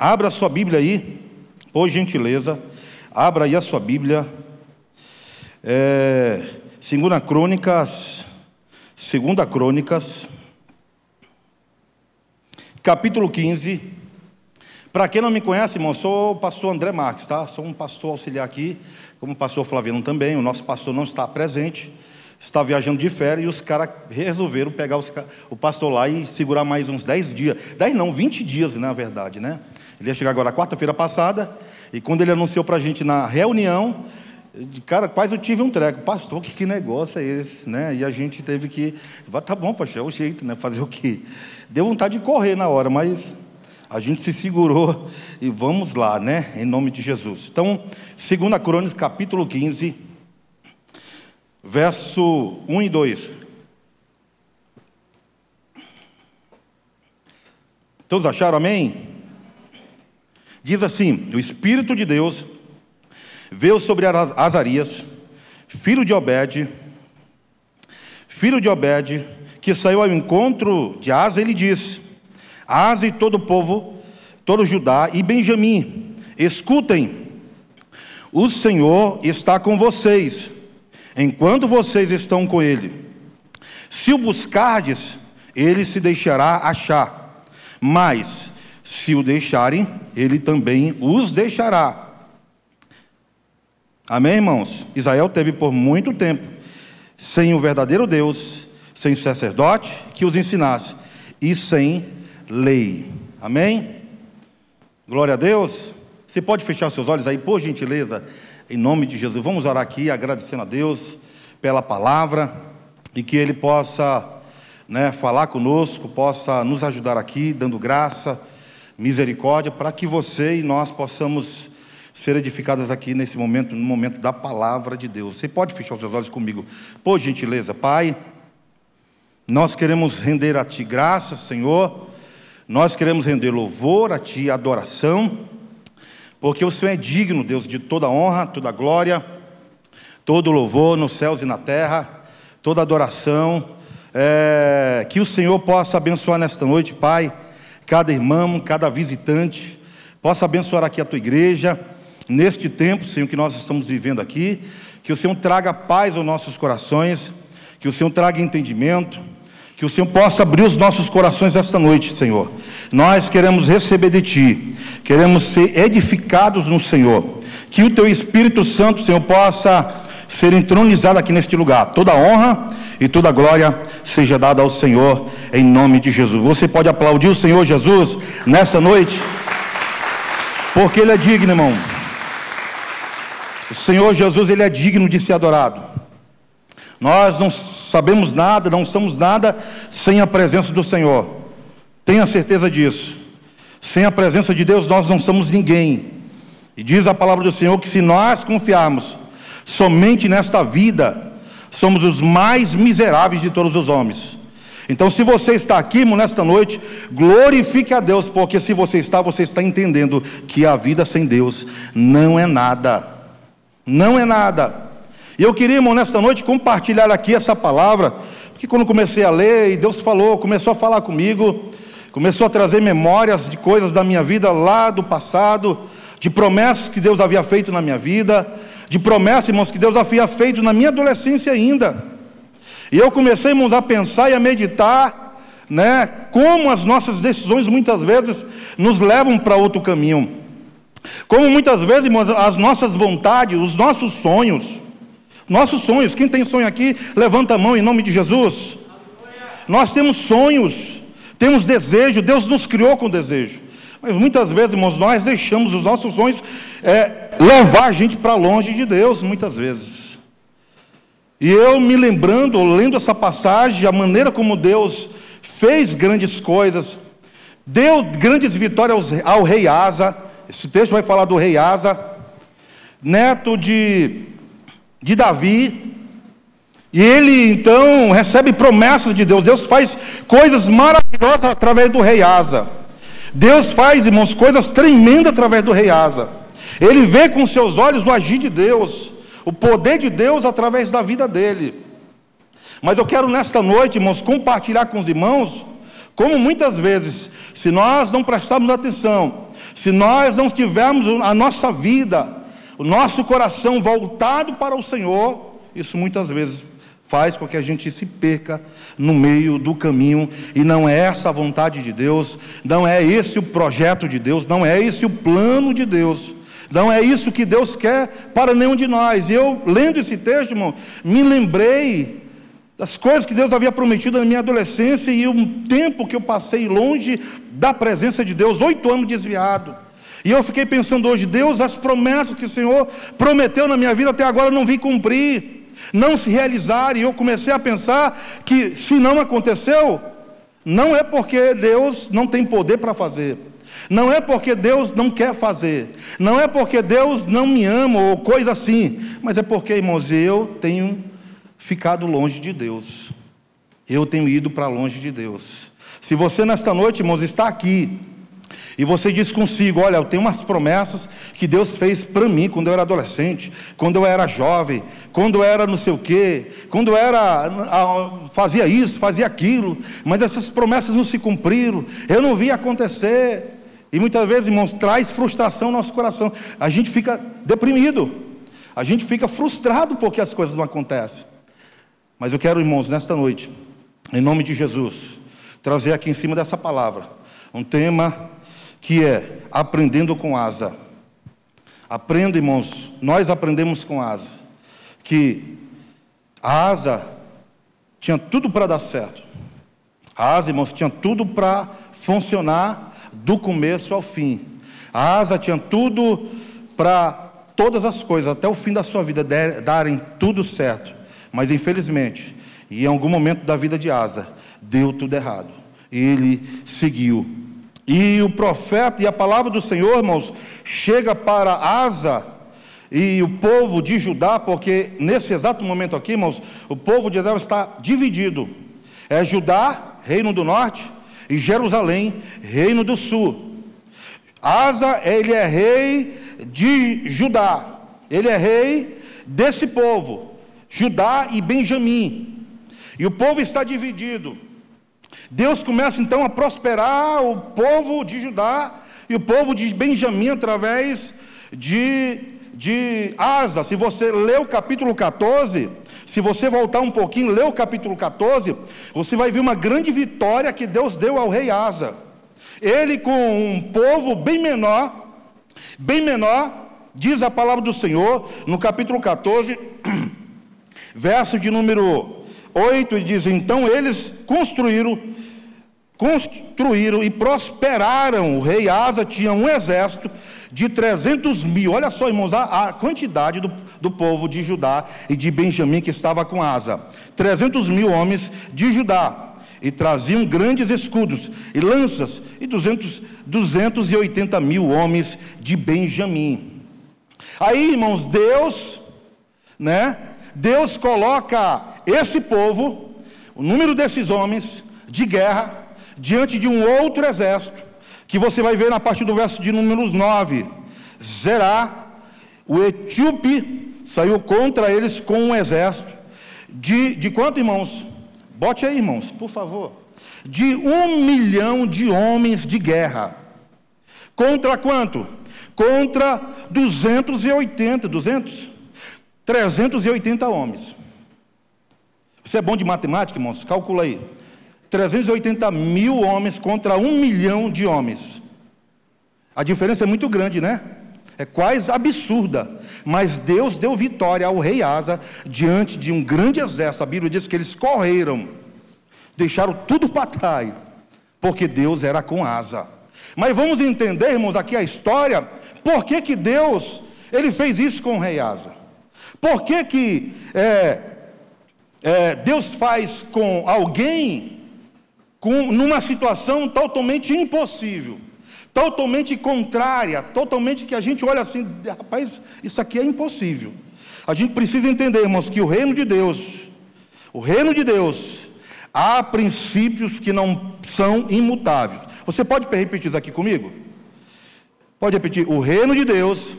Abra a sua Bíblia aí, por gentileza. Abra aí a sua Bíblia. É, segunda Crônicas, Segunda Crônicas, capítulo 15. Para quem não me conhece, irmão, sou o pastor André Marques, tá? Sou um pastor auxiliar aqui, como o pastor Flaviano também. O nosso pastor não está presente, está viajando de férias e os caras resolveram pegar os, o pastor lá e segurar mais uns 10 dias. 10 não, 20 dias, na verdade, né? Ele ia chegar agora quarta-feira passada, e quando ele anunciou para a gente na reunião, cara, quase eu tive um treco. Pastor, que, que negócio é esse? Né? E a gente teve que. Tá bom, pastor, é o jeito, né? Fazer o quê? Deu vontade de correr na hora, mas a gente se segurou e vamos lá, né? Em nome de Jesus. Então, 2 Crônicas, capítulo 15, verso 1 e 2. Todos acharam amém? Diz assim: O Espírito de Deus veio sobre Azarias, filho de Obed, filho de Obed, que saiu ao encontro de Asa, ele disse: Asa e todo o povo, todo Judá e Benjamim, escutem, o Senhor está com vocês, enquanto vocês estão com ele. Se o buscardes, ele se deixará achar, mas se o deixarem, ele também os deixará. Amém, irmãos? Israel teve por muito tempo sem o verdadeiro Deus, sem sacerdote que os ensinasse e sem lei. Amém? Glória a Deus. Você pode fechar seus olhos aí, por gentileza, em nome de Jesus. Vamos orar aqui, agradecendo a Deus pela palavra e que Ele possa né, falar conosco, possa nos ajudar aqui, dando graça, misericórdia, para que você e nós possamos ser edificadas aqui nesse momento, no momento da palavra de Deus. Você pode fechar os seus olhos comigo, por gentileza, Pai. Nós queremos render a Ti graça, Senhor. Nós queremos render louvor a Ti, adoração, porque o Senhor é digno, Deus, de toda honra, toda glória, todo louvor nos céus e na terra, toda adoração. É, que o Senhor possa abençoar nesta noite, Pai, cada irmão, cada visitante, possa abençoar aqui a tua igreja neste tempo, Senhor, que nós estamos vivendo aqui, que o Senhor traga paz aos nossos corações, que o Senhor traga entendimento, que o Senhor possa abrir os nossos corações esta noite, Senhor. Nós queremos receber de Ti, queremos ser edificados no Senhor, que o Teu Espírito Santo, Senhor, possa ser entronizado aqui neste lugar. Toda honra e toda glória seja dada ao Senhor, em nome de Jesus. Você pode aplaudir o Senhor Jesus nessa noite, porque Ele é digno, irmão. O Senhor Jesus, Ele é digno de ser adorado. Nós não sabemos nada, não somos nada sem a presença do Senhor. Tenha certeza disso. Sem a presença de Deus, nós não somos ninguém. E diz a palavra do Senhor que se nós confiarmos somente nesta vida, somos os mais miseráveis de todos os homens. Então, se você está aqui nesta noite, glorifique a Deus, porque se você está, você está entendendo que a vida sem Deus não é nada. Não é nada. E eu queria, irmão, nesta noite compartilhar aqui essa palavra, porque quando comecei a ler, e Deus falou, começou a falar comigo, começou a trazer memórias de coisas da minha vida lá do passado, de promessas que Deus havia feito na minha vida, de promessas, irmãos, que Deus havia feito na minha adolescência ainda. E eu comecei, irmãos, a pensar e a meditar, né, como as nossas decisões muitas vezes nos levam para outro caminho. Como muitas vezes, irmãos, as nossas vontades, os nossos sonhos, nossos sonhos, quem tem sonho aqui, levanta a mão em nome de Jesus. Nós temos sonhos, temos desejo, Deus nos criou com desejo. Mas muitas vezes, irmãos, nós deixamos os nossos sonhos é, levar a gente para longe de Deus, muitas vezes. E eu me lembrando, lendo essa passagem, a maneira como Deus fez grandes coisas, deu grandes vitórias ao, rei Asa, esse texto vai falar do rei Asa, neto de, de Davi. E ele então recebe promessas de Deus. Deus faz coisas maravilhosas através do rei Asa. Deus faz, irmãos, coisas tremendas através do rei Asa. Ele vê com seus olhos o agir de Deus, o poder de Deus através da vida dele. Mas eu quero nesta noite, irmãos, compartilhar com os irmãos como muitas vezes, se nós não prestarmos atenção, se nós não tivermos a nossa vida, o nosso coração voltado para o Senhor, isso muitas vezes faz com que a gente se perca no meio do caminho, e não é essa a vontade de Deus, não é esse o projeto de Deus, não é esse o plano de Deus. Não é isso que Deus quer para nenhum de nós. E eu, lendo esse texto, irmão, me lembrei das coisas que Deus havia prometido na minha adolescência e um tempo que eu passei longe da presença de Deus, oito anos desviado. E eu fiquei pensando hoje, Deus, as promessas que o Senhor prometeu na minha vida até agora eu não vi cumprir, não se realizar. E eu comecei a pensar que se não aconteceu, não é porque Deus não tem poder para fazer. Não é porque Deus não quer fazer, não é porque Deus não me ama ou coisa assim, mas é porque, irmãos, eu tenho ficado longe de Deus. Eu tenho ido para longe de Deus. Se você nesta noite, irmãos, está aqui e você diz consigo: Olha, eu tenho umas promessas que Deus fez para mim quando eu era adolescente, quando eu era jovem, quando eu era não sei o quê, quando eu era. fazia isso, fazia aquilo, mas essas promessas não se cumpriram, eu não vi acontecer. E muitas vezes, irmãos, traz frustração no nosso coração. A gente fica deprimido, a gente fica frustrado porque as coisas não acontecem. Mas eu quero, irmãos, nesta noite, em nome de Jesus, trazer aqui em cima dessa palavra um tema que é aprendendo com asa. Aprenda, irmãos, nós aprendemos com asa, que a asa tinha tudo para dar certo. A asa, irmãos, tinha tudo para funcionar do começo ao fim. A asa tinha tudo para todas as coisas, até o fim da sua vida, darem tudo certo. Mas infelizmente, e em algum momento da vida de Asa, deu tudo errado. Ele seguiu. E o profeta e a palavra do Senhor, irmãos, chega para Asa e o povo de Judá, porque nesse exato momento aqui, irmãos, o povo de Israel está dividido. É Judá, reino do norte, e Jerusalém, reino do sul. Asa, ele é rei de Judá. Ele é rei desse povo. Judá e Benjamim. E o povo está dividido. Deus começa então a prosperar o povo de Judá e o povo de Benjamim através de, de Asa. Se você ler o capítulo 14, se você voltar um pouquinho, ler o capítulo 14, você vai ver uma grande vitória que Deus deu ao rei Asa. Ele com um povo bem menor, bem menor, diz a palavra do Senhor no capítulo 14. Verso de número 8 diz: Então eles construíram, construíram e prosperaram. O rei Asa tinha um exército de 300 mil. Olha só, irmãos, a, a quantidade do, do, povo de Judá e de Benjamim que estava com Asa: 300 mil homens de Judá. E traziam grandes escudos e lanças, e 200, 280 mil homens de Benjamim. Aí, irmãos, Deus, né, Deus coloca esse povo, o número desses homens de guerra, diante de um outro exército, que você vai ver na parte do verso de números 9. Zerá, o etíope, saiu contra eles com um exército de, de quanto, irmãos? Bote aí, irmãos, por favor. De um milhão de homens de guerra. Contra quanto? Contra 280, 200? 380 homens. Você é bom de matemática, irmãos? Calcula aí. 380 mil homens contra um milhão de homens. A diferença é muito grande, né? É quase absurda. Mas Deus deu vitória ao rei Asa diante de um grande exército. A Bíblia diz que eles correram, deixaram tudo para trás, porque Deus era com Asa. Mas vamos entender, irmãos, aqui a história, por que, que Deus ele fez isso com o rei Asa. Por que, que é, é, Deus faz com alguém com, numa situação totalmente impossível, totalmente contrária, totalmente que a gente olha assim, rapaz, isso aqui é impossível. A gente precisa entender, irmãos, que o reino de Deus, o reino de Deus, há princípios que não são imutáveis. Você pode repetir isso aqui comigo? Pode repetir. O reino de Deus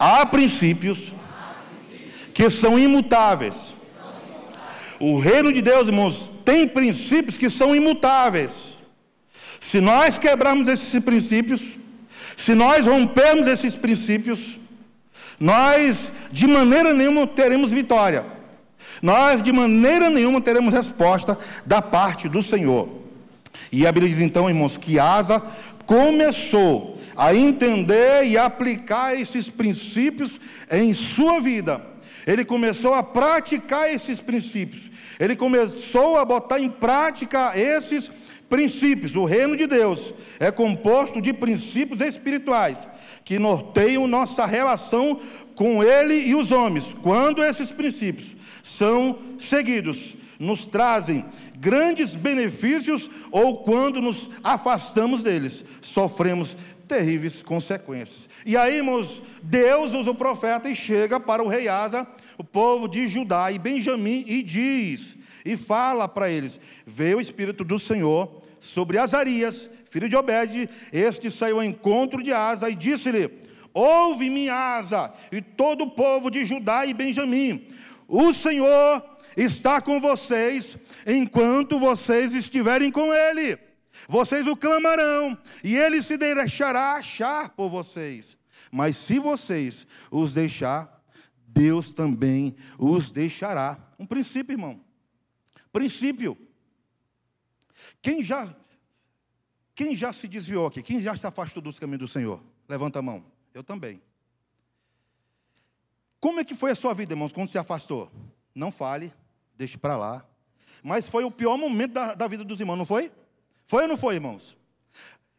Há princípios que são imutáveis. O reino de Deus, irmãos, tem princípios que são imutáveis. Se nós quebrarmos esses princípios, se nós rompermos esses princípios, nós de maneira nenhuma teremos vitória. Nós de maneira nenhuma teremos resposta da parte do Senhor. E a Bíblia diz então, irmãos, que Asa começou a entender e aplicar esses princípios em sua vida. Ele começou a praticar esses princípios. Ele começou a botar em prática esses princípios. O reino de Deus é composto de princípios espirituais que norteiam nossa relação com Ele e os homens. Quando esses princípios são seguidos, nos trazem grandes benefícios ou quando nos afastamos deles, sofremos terríveis consequências. E aí, irmãos, Deus usa o profeta e chega para o rei Asa, o povo de Judá e Benjamim, e diz, e fala para eles: Veio o Espírito do Senhor sobre Azarias, filho de Obed, este saiu ao encontro de Asa e disse-lhe: Ouve-me, Asa, e todo o povo de Judá e Benjamim. O Senhor está com vocês enquanto vocês estiverem com Ele. Vocês o clamarão, e Ele se deixará achar por vocês. Mas se vocês os deixar, Deus também os deixará. Um princípio, irmão. Princípio. Quem já quem já se desviou aqui? Quem já se afastou dos caminhos do Senhor? Levanta a mão. Eu também. Como é que foi a sua vida, irmãos, quando se afastou? Não fale, deixe para lá. Mas foi o pior momento da, da vida dos irmãos, não foi? Foi ou não foi, irmãos?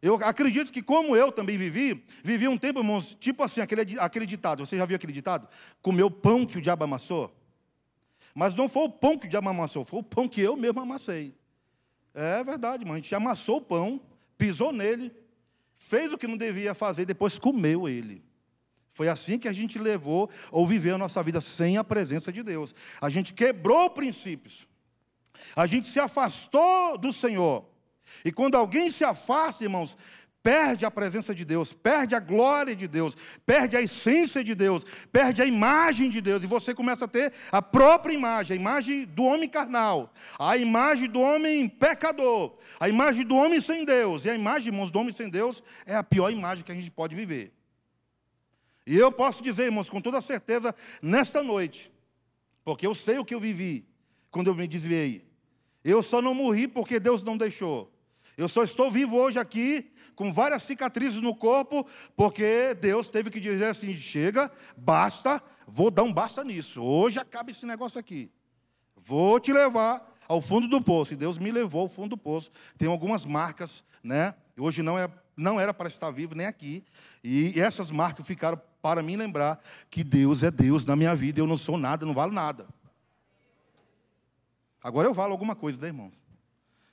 Eu acredito que, como eu também vivi, vivi um tempo, irmãos, tipo assim, aquele, aquele ditado. Você já viu aquele ditado? Comeu pão que o diabo amassou? Mas não foi o pão que o diabo amassou, foi o pão que eu mesmo amassei. É verdade, irmão. A gente amassou o pão, pisou nele, fez o que não devia fazer, depois comeu ele. Foi assim que a gente levou ou viveu a nossa vida sem a presença de Deus. A gente quebrou princípios. A gente se afastou do Senhor. E quando alguém se afasta, irmãos, perde a presença de Deus, perde a glória de Deus, perde a essência de Deus, perde a imagem de Deus, e você começa a ter a própria imagem, a imagem do homem carnal, a imagem do homem pecador, a imagem do homem sem Deus, e a imagem, irmãos, do homem sem Deus é a pior imagem que a gente pode viver. E eu posso dizer, irmãos, com toda certeza, nesta noite, porque eu sei o que eu vivi quando eu me desviei. Eu só não morri porque Deus não deixou. Eu só estou vivo hoje aqui com várias cicatrizes no corpo, porque Deus teve que dizer assim: chega, basta, vou dar um basta nisso. Hoje acaba esse negócio aqui. Vou te levar ao fundo do poço. E Deus me levou ao fundo do poço. Tem algumas marcas, né? Hoje não, é, não era para estar vivo nem aqui. E essas marcas ficaram para mim lembrar que Deus é Deus na minha vida. Eu não sou nada, não valo nada. Agora eu valo alguma coisa, né, irmãos?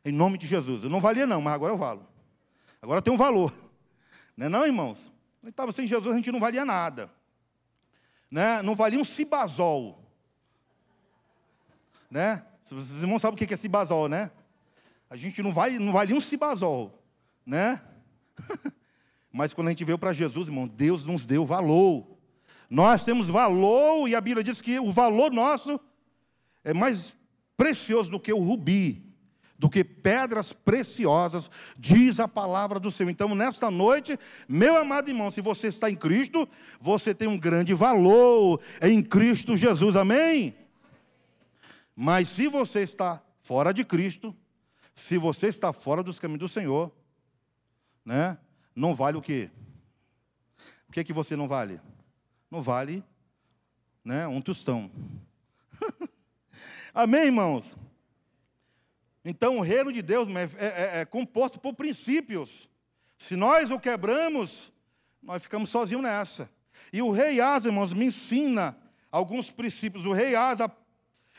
Em nome de Jesus. Eu não valia, não, mas agora eu valo. Agora tem um valor. Não é não, irmãos? Ele estava sem Jesus, a gente não valia nada. Né? Não valia um cibazol. Né? Os irmãos sabem o que é cibazol, né? A gente não, vale, não valia um cibazol. Né? Mas quando a gente veio para Jesus, irmão, Deus nos deu valor. Nós temos valor, e a Bíblia diz que o valor nosso é mais precioso do que o rubi do que pedras preciosas, diz a palavra do Senhor. Então, nesta noite, meu amado irmão, se você está em Cristo, você tem um grande valor em Cristo Jesus, amém? Mas se você está fora de Cristo, se você está fora dos caminhos do Senhor, né? Não vale o quê? O que é que você não vale? Não vale, né, um tostão. Amém, irmãos? Então, o reino de Deus é, é, é, composto por princípios. Se nós o quebramos, nós ficamos sozinhos nessa. E o rei Asa, irmãos, me ensina alguns princípios. O rei Asa,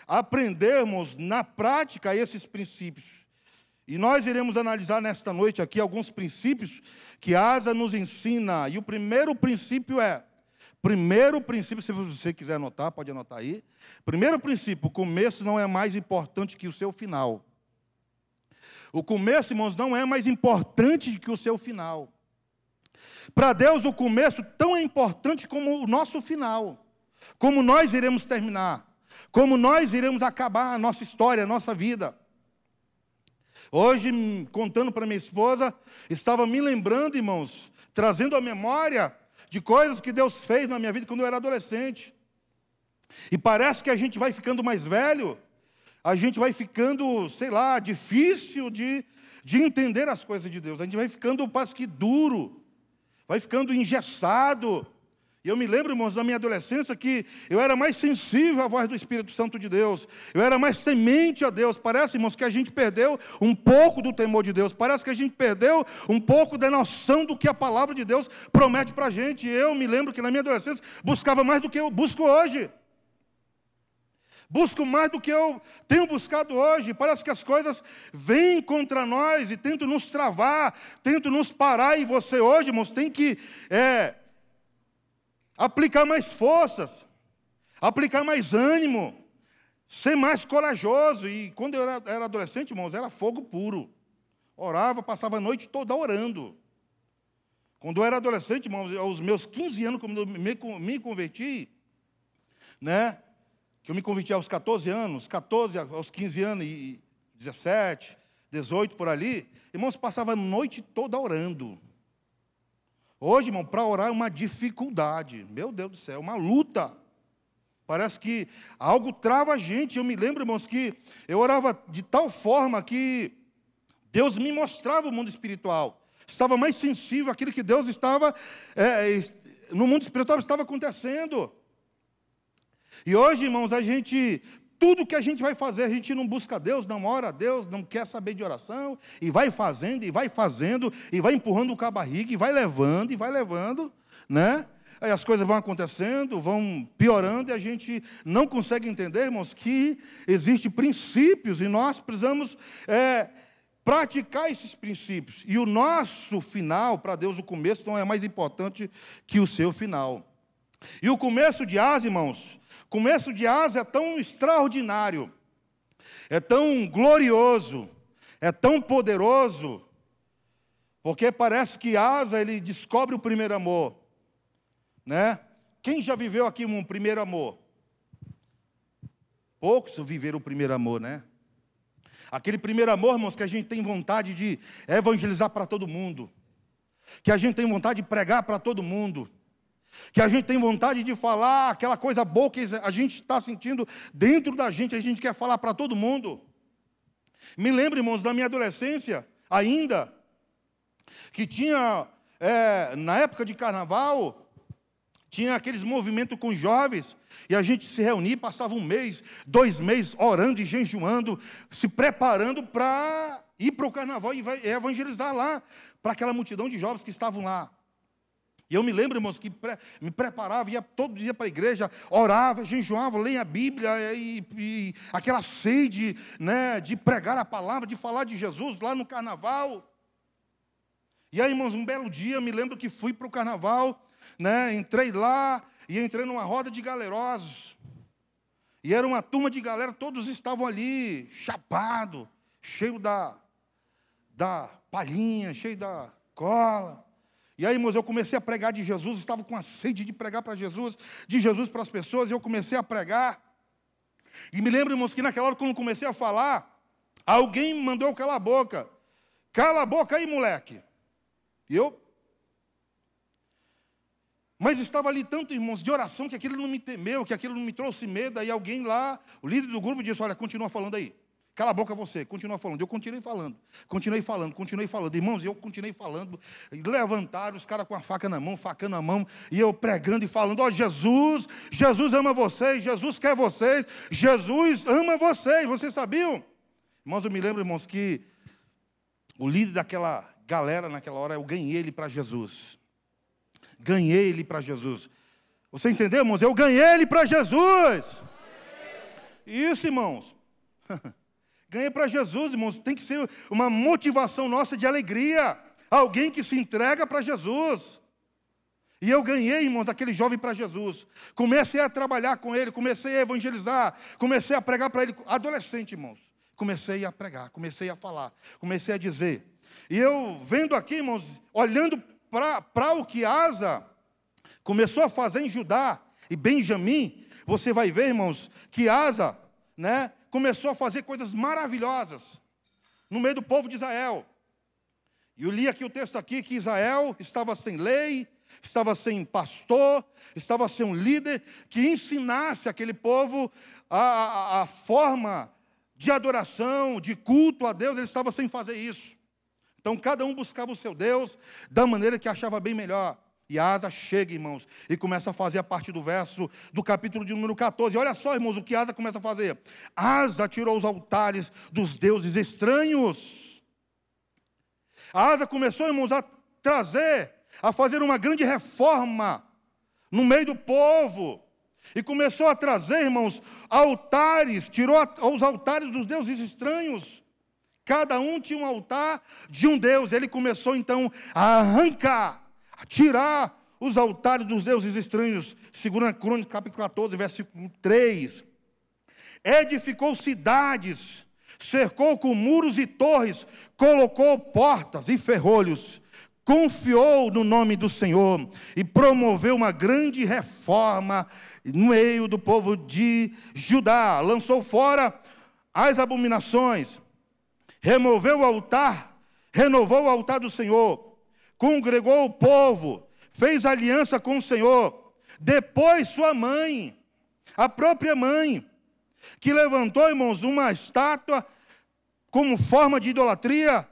aprendermos na prática esses princípios. E nós iremos analisar nesta noite aqui alguns princípios que Asa nos ensina. E o primeiro princípio é: primeiro princípio, se você quiser anotar, pode anotar aí. Primeiro princípio: o começo não é mais importante que o seu final. O começo, irmãos, não é mais importante que o seu final. Para Deus, o começo tão é importante como o nosso final. Como nós iremos terminar. Como nós iremos acabar a nossa história, a nossa vida. Hoje, contando para minha esposa, estava me lembrando, irmãos, trazendo a memória de coisas que Deus fez na minha vida quando eu era adolescente. E parece que a gente vai ficando mais velho, a gente vai ficando, sei lá, difícil de, de entender as coisas de Deus. A gente vai ficando, parece que duro, vai ficando engessado. E eu me lembro, irmãos, da minha adolescência que eu era mais sensível à voz do Espírito Santo de Deus. Eu era mais temente a Deus. Parece, irmãos, que a gente perdeu um pouco do temor de Deus. Parece que a gente perdeu um pouco da noção do que a palavra de Deus promete para a gente. E eu me lembro que na minha adolescência buscava mais do que eu busco hoje. Busco mais do que eu tenho buscado hoje. Parece que as coisas vêm contra nós e tentam nos travar, tentam nos parar. E você hoje, irmãos, tem que é, aplicar mais forças, aplicar mais ânimo, ser mais corajoso. E quando eu era, era adolescente, irmãos, era fogo puro. Orava, passava a noite toda orando. Quando eu era adolescente, irmãos, aos meus 15 anos, quando eu me, converti, né? Que eu me converti aos 14 anos, 14 aos 15 anos e 17, 18 por ali, irmãos, passava a noite toda orando. Hoje, irmão, para orar é uma dificuldade. Meu Deus do céu, uma luta. Parece que algo trava a gente. Eu me lembro, irmãos, que eu orava de tal forma que Deus me mostrava o mundo espiritual. Estava mais sensível àquilo que Deus estava, é, no mundo espiritual estava acontecendo. E hoje, irmãos, a gente tudo que a gente vai fazer, a gente não busca Deus, não ora a Deus, não quer saber de oração, e vai fazendo, e vai fazendo, e vai empurrando com a barriga, e vai levando, e vai levando, né? Aí as coisas vão acontecendo, vão piorando, e a gente não consegue entender, irmãos, que existem princípios, e nós precisamos é, praticar esses princípios. E o nosso final, para Deus, o começo não é mais importante que o seu final. E o começo de Asa, irmãos, começo de Asa é tão extraordinário, é tão glorioso, é tão poderoso, porque parece que Asa ele descobre o primeiro amor, né? Quem já viveu aqui um primeiro amor? Poucos viveram o primeiro amor, né? Aquele primeiro amor, irmãos, que a gente tem vontade de evangelizar para todo mundo, que a gente tem vontade de pregar para todo mundo, que a gente tem vontade de falar aquela coisa boa que a gente está sentindo dentro da gente, a gente quer falar para todo mundo. Me lembro, irmãos, da minha adolescência, ainda, que tinha, é, na época de carnaval, tinha aqueles movimentos com jovens, e a gente se reunia, passava um mês, dois meses, orando e jejuando, se preparando para ir para o carnaval e evangelizar lá, para aquela multidão de jovens que estavam lá. E eu me lembro, irmãos, que me preparava, ia todo dia para a igreja, orava, jejuava, leia a Bíblia, e, e, aquela sede né, de pregar a palavra, de falar de Jesus lá no carnaval. E aí, irmãos, um belo dia, me lembro que fui para o carnaval, né, entrei lá e entrei numa roda de galerosos. E era uma turma de galera, todos estavam ali, chapado, cheio da, da palhinha, cheio da cola. E aí, irmãos, eu comecei a pregar de Jesus, estava com a sede de pregar para Jesus, de Jesus para as pessoas, e eu comecei a pregar. E me lembro, irmãos, que naquela hora, quando comecei a falar, alguém me mandou calar a boca. Cala a boca aí, moleque. E eu. Mas estava ali tanto, irmãos, de oração, que aquilo não me temeu, que aquilo não me trouxe medo. Aí alguém lá, o líder do grupo, disse: Olha, continua falando aí. Cala a boca você, continua falando. Eu continuei falando, continuei falando, continuei falando. Irmãos, eu continuei falando. Levantaram os caras com a faca na mão, facando na mão, e eu pregando e falando: Ó oh, Jesus, Jesus ama vocês, Jesus quer vocês, Jesus ama vocês. Vocês sabiam? Irmãos, eu me lembro, irmãos, que o líder daquela galera naquela hora, eu ganhei ele para Jesus. Ganhei ele para Jesus. Você entendeu, irmãos? Eu ganhei ele para Jesus. Isso, irmãos. Ganha para Jesus, irmãos. Tem que ser uma motivação nossa de alegria. Alguém que se entrega para Jesus. E eu ganhei, irmãos, aquele jovem para Jesus. Comecei a trabalhar com ele, comecei a evangelizar, comecei a pregar para ele. Adolescente, irmãos. Comecei a pregar, comecei a falar, comecei a dizer. E eu vendo aqui, irmãos, olhando para o que Asa começou a fazer em Judá e Benjamim, você vai ver, irmãos, que Asa, né, começou a fazer coisas maravilhosas. no meio do povo de Israel. E eu li aqui o texto aqui que Israel estava sem lei, estava sem pastor, estava sem um líder que ensinasse aquele povo a, a, a forma de adoração, de culto a Deus, ele estava sem fazer isso. Então cada um buscava o seu Deus da maneira que achava bem melhor. E Asa chega, irmãos, e começa a fazer a partir do verso do capítulo de número 14. Olha só, irmãos, o que Asa começa a fazer. Asa tirou os altares dos deuses estranhos. Asa começou, irmãos, a trazer, a fazer uma grande reforma no meio do povo. E começou a trazer, irmãos, altares, tirou os altares dos deuses estranhos. Cada um tinha um altar de um deus. Ele começou então a arrancar a tirar os altares dos deuses estranhos. Segunda Crônica, capítulo 14, versículo 3. Edificou cidades, cercou com muros e torres, colocou portas e ferrolhos, confiou no nome do Senhor e promoveu uma grande reforma no meio do povo de Judá. Lançou fora as abominações, removeu o altar, renovou o altar do Senhor congregou o povo, fez aliança com o Senhor. Depois sua mãe, a própria mãe, que levantou, irmãos, uma estátua como forma de idolatria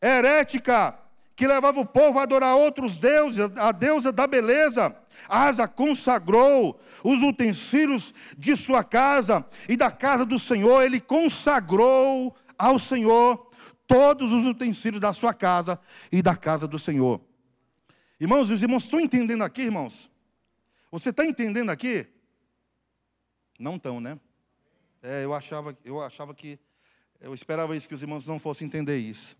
herética, que levava o povo a adorar outros deuses, a deusa da beleza. Asa consagrou os utensílios de sua casa e da casa do Senhor, ele consagrou ao Senhor todos os utensílios da sua casa e da casa do Senhor. Irmãos, os irmãos estão entendendo aqui, irmãos? Você está entendendo aqui? Não estão, né? É, eu achava, eu achava que, eu esperava isso, que os irmãos não fossem entender isso.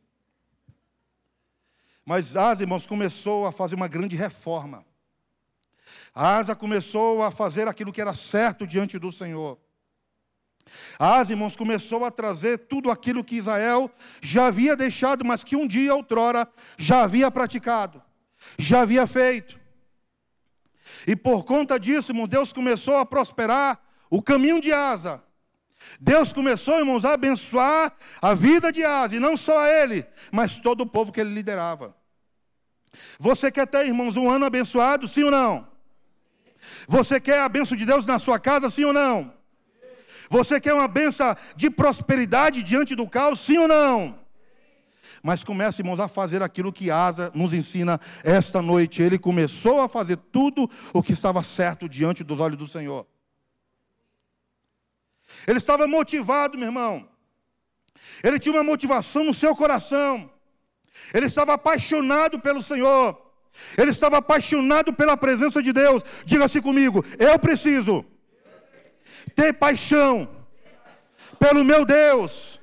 Mas Asa, irmãos, começou a fazer uma grande reforma. Asa começou a fazer aquilo que era certo diante do Senhor. As irmãos, começou a trazer tudo aquilo que Israel já havia deixado, mas que um dia, outrora, já havia praticado, já havia feito. E por conta disso, irmão, Deus começou a prosperar o caminho de Asa. Deus começou, irmãos, a abençoar a vida de Asa, e não só a ele, mas todo o povo que ele liderava. Você quer ter, irmãos, um ano abençoado, sim ou não? Você quer a bênção de Deus na sua casa, sim ou não? Você quer uma benção de prosperidade diante do caos, sim ou não? Mas comece, irmãos, a fazer aquilo que Asa nos ensina esta noite. Ele começou a fazer tudo o que estava certo diante dos olhos do Senhor. Ele estava motivado, meu irmão. Ele tinha uma motivação no seu coração. Ele estava apaixonado pelo Senhor. Ele estava apaixonado pela presença de Deus. Diga-se comigo: eu preciso ter paixão pelo meu Deus.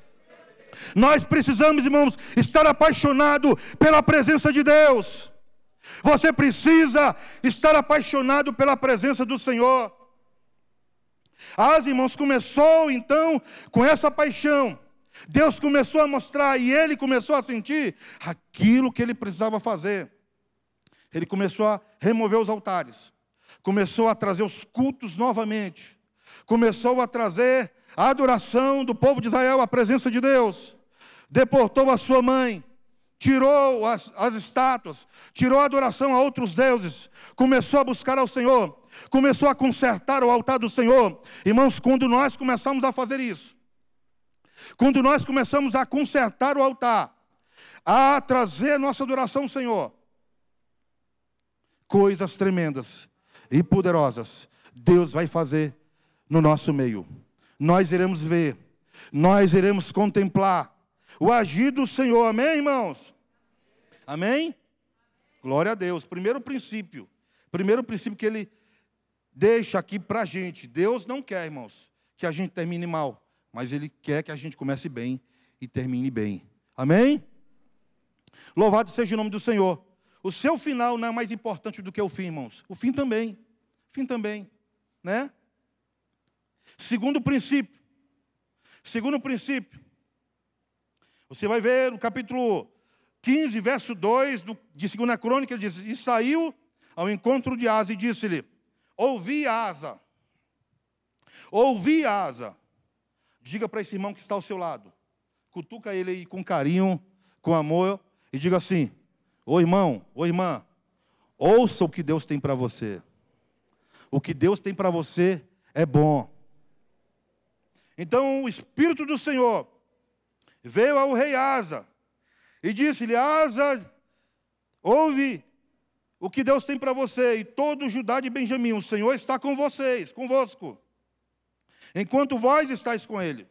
Nós precisamos, irmãos, estar apaixonado pela presença de Deus. Você precisa estar apaixonado pela presença do Senhor. As irmãos começou então com essa paixão. Deus começou a mostrar e ele começou a sentir aquilo que ele precisava fazer. Ele começou a remover os altares, começou a trazer os cultos novamente, começou a trazer a adoração do povo de Israel à presença de Deus, deportou a sua mãe, tirou as, as estátuas, tirou a adoração a outros deuses, começou a buscar ao Senhor, começou a consertar o altar do Senhor. Irmãos, quando nós começamos a fazer isso, quando nós começamos a consertar o altar, a trazer a nossa adoração ao Senhor, coisas tremendas e poderosas Deus vai fazer no nosso meio. Nós iremos ver, nós iremos contemplar o agir do Senhor, amém, irmãos? Amém? Glória a Deus. Primeiro princípio, primeiro princípio que ele deixa aqui para a gente: Deus não quer, irmãos, que a gente termine mal, mas Ele quer que a gente comece bem e termine bem. Amém? Louvado seja o nome do Senhor. O seu final não é mais importante do que o fim, irmãos. O fim também. O fim também, né? Segundo princípio. Segundo princípio. Você vai ver no capítulo 15, verso 2 do, de 2 Crônica, ele diz: E saiu ao encontro de Asa e disse-lhe: Ouvi Asa, ouvi Asa. Diga para esse irmão que está ao seu lado: cutuca ele aí com carinho, com amor, e diga assim: Ô irmão, ô irmã, ouça o que Deus tem para você. O que Deus tem para você é bom. Então o Espírito do Senhor veio ao rei Asa e disse-lhe: Asa, ouve o que Deus tem para você e todo Judá de Benjamim. O Senhor está com vocês, convosco, enquanto vós estáis com ele.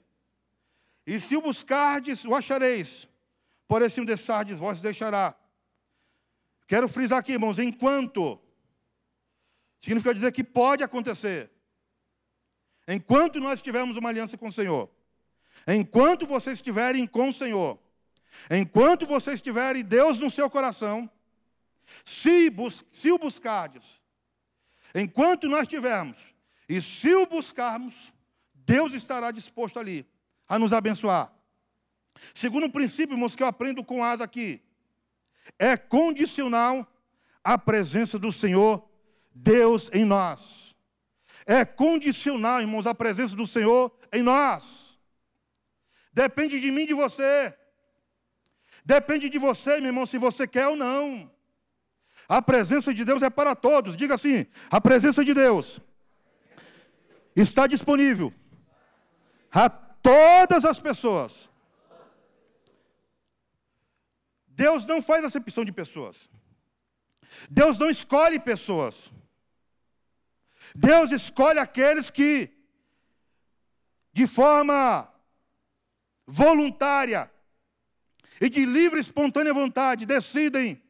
E se o buscardes, o achareis. Porém, se o deixardes, vós deixará. Quero frisar aqui, irmãos, enquanto. Significa dizer que pode acontecer. Enquanto nós tivermos uma aliança com o Senhor. Enquanto vocês estiverem com o Senhor. Enquanto vocês tiverem Deus no seu coração. Se, bus se o buscardes. Enquanto nós tivermos. E se o buscarmos, Deus estará disposto ali a nos abençoar. Segundo princípio, irmãos, que eu aprendo com Asa aqui, é condicional a presença do Senhor, Deus em nós. É condicional, irmãos, a presença do Senhor em nós. Depende de mim e de você. Depende de você, meu irmão, se você quer ou não. A presença de Deus é para todos. Diga assim: a presença de Deus está disponível a todas as pessoas. Deus não faz acepção de pessoas. Deus não escolhe pessoas. Deus escolhe aqueles que, de forma voluntária e de livre e espontânea vontade, decidem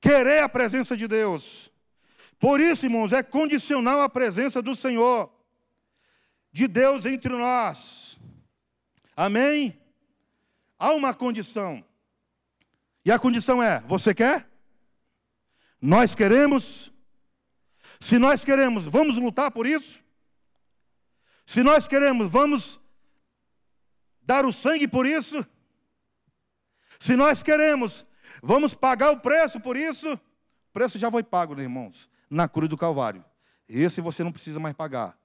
querer a presença de Deus. Por isso, irmãos, é condicional a presença do Senhor, de Deus entre nós. Amém? Há uma condição. E a condição é: você quer? Nós queremos? Se nós queremos, vamos lutar por isso? Se nós queremos, vamos dar o sangue por isso? Se nós queremos, vamos pagar o preço por isso? O preço já foi pago, irmãos, na cruz do Calvário. Esse você não precisa mais pagar.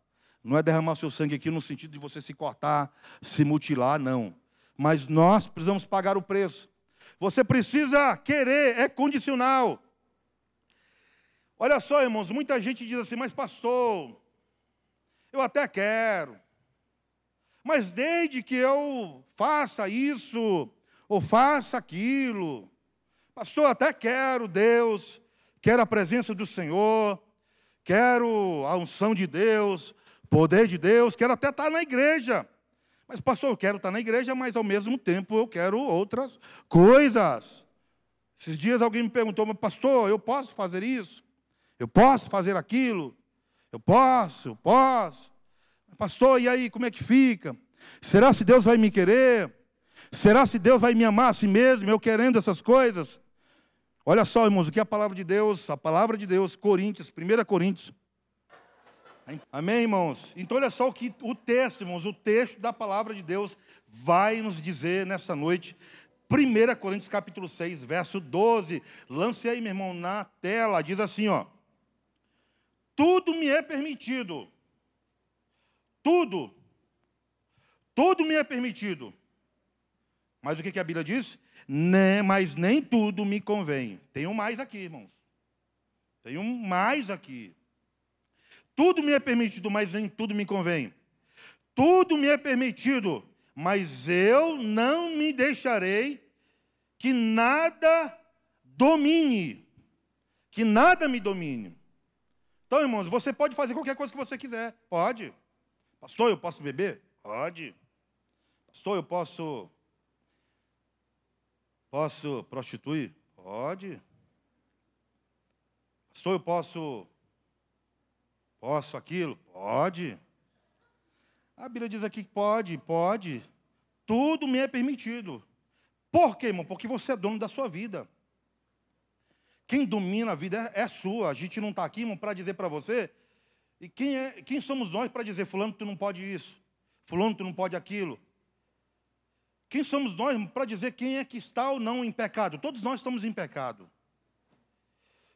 Não é derramar seu sangue aqui no sentido de você se cortar, se mutilar, não. Mas nós precisamos pagar o preço. Você precisa querer, é condicional. Olha só, irmãos, muita gente diz assim, mas pastor, eu até quero. Mas desde que eu faça isso, ou faça aquilo, pastor, até quero Deus, quero a presença do Senhor, quero a unção de Deus, Poder de Deus, quero até estar na igreja. Mas, pastor, eu quero estar na igreja, mas ao mesmo tempo eu quero outras coisas. Esses dias alguém me perguntou, mas pastor, eu posso fazer isso? Eu posso fazer aquilo? Eu posso, eu posso. Pastor, e aí, como é que fica? Será se Deus vai me querer? Será se Deus vai me amar a si mesmo, eu querendo essas coisas? Olha só, irmãos, o que é a palavra de Deus, a palavra de Deus, Coríntios, 1 Coríntios Amém, irmãos? Então, olha só o que o texto, irmãos, o texto da palavra de Deus vai nos dizer nessa noite. 1 Coríntios capítulo 6, verso 12. Lance aí, meu irmão, na tela. Diz assim, ó. Tudo me é permitido. Tudo. Tudo me é permitido. Mas o que, que a Bíblia diz? Nem, mas nem tudo me convém. Tem um mais aqui, irmãos. Tem um mais aqui. Tudo me é permitido, mas nem tudo me convém. Tudo me é permitido, mas eu não me deixarei que nada domine. Que nada me domine. Então, irmãos, você pode fazer qualquer coisa que você quiser. Pode. Pastor, eu posso beber? Pode. Pastor, eu posso. Posso prostituir? Pode. Pastor, eu posso Posso aquilo? Pode. A Bíblia diz aqui que pode, pode. Tudo me é permitido. Por quê, irmão? Porque você é dono da sua vida. Quem domina a vida é, é sua. A gente não está aqui, para dizer para você. E quem, é, quem somos nós para dizer, fulano, tu não pode isso. Fulano, tu não pode aquilo. Quem somos nós para dizer quem é que está ou não em pecado? Todos nós estamos em pecado.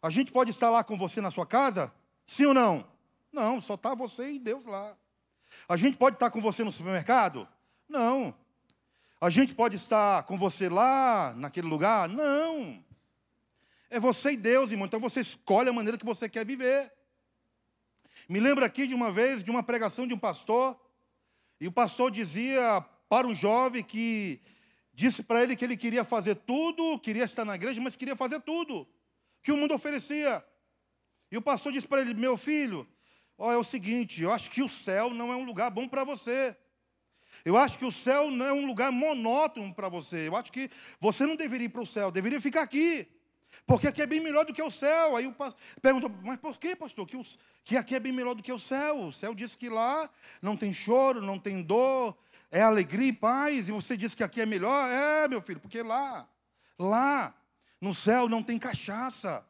A gente pode estar lá com você na sua casa? Sim ou não? Não, só está você e Deus lá. A gente pode estar com você no supermercado? Não. A gente pode estar com você lá, naquele lugar? Não. É você e Deus, irmão. Então você escolhe a maneira que você quer viver. Me lembro aqui de uma vez, de uma pregação de um pastor, e o pastor dizia para um jovem que disse para ele que ele queria fazer tudo, queria estar na igreja, mas queria fazer tudo que o mundo oferecia. E o pastor disse para ele: Meu filho, ó, é o seguinte, eu acho que o céu não é um lugar bom para você. Eu acho que o céu não é um lugar monótono para você. Eu acho que você não deveria ir para o céu, deveria ficar aqui. Porque aqui é bem melhor do que o céu. Aí o pastor perguntou, mas por que, pastor? Que, os, que aqui é bem melhor do que o céu. O céu diz que lá não tem choro, não tem dor, é alegria e paz. E você diz que aqui é melhor? É, meu filho, porque lá, lá, no céu não tem cachaça.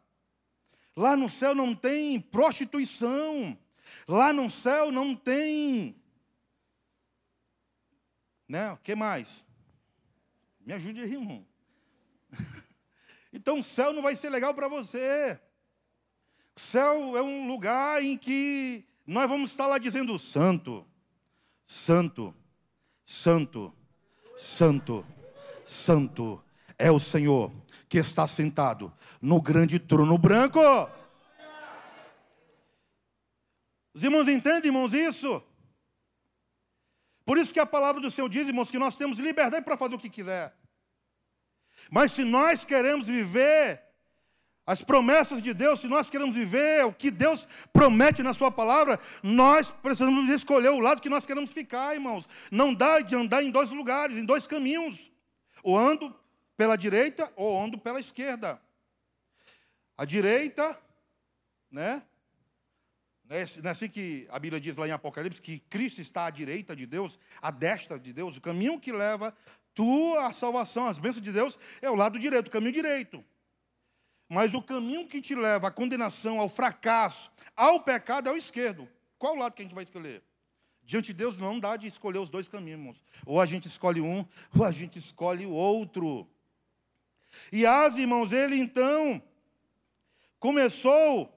Lá no céu não tem prostituição. Lá no céu não tem. Né? O que mais? Me ajude aí, irmão. então o céu não vai ser legal para você. O céu é um lugar em que nós vamos estar lá dizendo: Santo, Santo, Santo, Santo, Santo é o Senhor que está sentado no grande trono branco. Os irmãos entendem, irmãos, isso? Por isso que a palavra do Senhor diz, irmãos, que nós temos liberdade para fazer o que quiser. Mas se nós queremos viver as promessas de Deus, se nós queremos viver o que Deus promete na Sua palavra, nós precisamos escolher o lado que nós queremos ficar, irmãos. Não dá de andar em dois lugares, em dois caminhos. Ou ando pela direita ou ando pela esquerda. A direita, né? Não é assim que a Bíblia diz lá em Apocalipse que Cristo está à direita de Deus, à destra de Deus. O caminho que leva tu à salvação, às bênçãos de Deus, é o lado direito, o caminho direito. Mas o caminho que te leva à condenação, ao fracasso, ao pecado é o esquerdo. Qual lado que a gente vai escolher? Diante de Deus não dá de escolher os dois caminhos. Ou a gente escolhe um, ou a gente escolhe o outro. E as irmãos, ele então começou,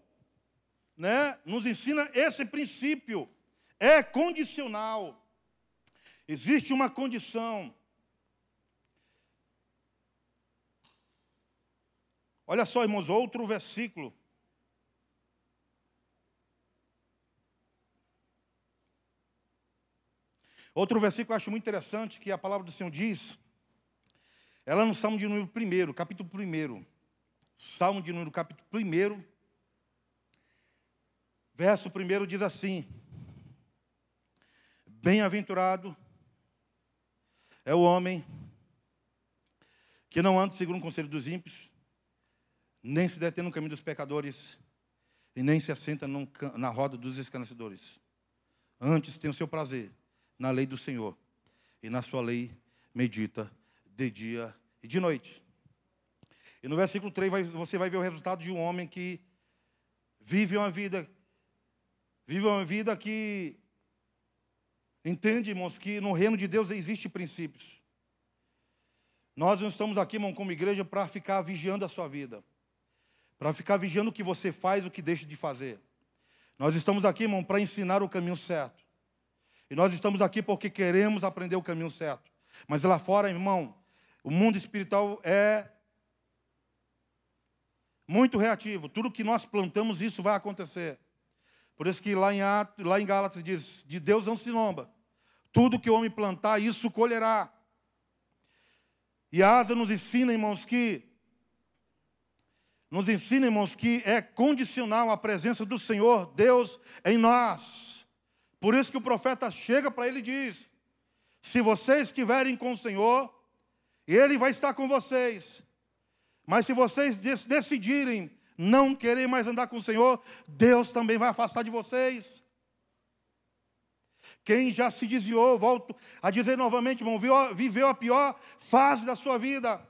né, nos ensina esse princípio. É condicional. Existe uma condição. Olha só, irmãos, outro versículo. Outro versículo que eu acho muito interessante, que a palavra do Senhor diz, ela no Salmo de número 1, capítulo 1. Salmo de número capítulo 1, verso 1 diz assim: Bem-aventurado é o homem que não anda segundo o conselho dos ímpios, nem se detém no caminho dos pecadores, e nem se assenta na roda dos escarnecedores. Antes tem o seu prazer na lei do Senhor, e na sua lei medita de dia e de noite. E no versículo 3 vai, você vai ver o resultado de um homem que vive uma vida, vive uma vida que entende, irmãos, que no reino de Deus existem princípios. Nós não estamos aqui, irmão, como igreja, para ficar vigiando a sua vida, para ficar vigiando o que você faz, o que deixa de fazer. Nós estamos aqui, irmão, para ensinar o caminho certo. E nós estamos aqui porque queremos aprender o caminho certo. Mas lá fora, irmão, o mundo espiritual é muito reativo. Tudo que nós plantamos, isso vai acontecer. Por isso que lá em, Atos, lá em Gálatas diz: de Deus não se lomba. Tudo que o homem plantar, isso colherá. E a asa nos ensina, irmãos, que nos ensina, irmãos, que é condicional a presença do Senhor, Deus, em nós. Por isso que o profeta chega para ele e diz: Se vocês estiverem com o Senhor, Ele vai estar com vocês. Mas se vocês decidirem não querer mais andar com o Senhor, Deus também vai afastar de vocês. Quem já se desviou, volto a dizer novamente, irmão, viveu a pior fase da sua vida.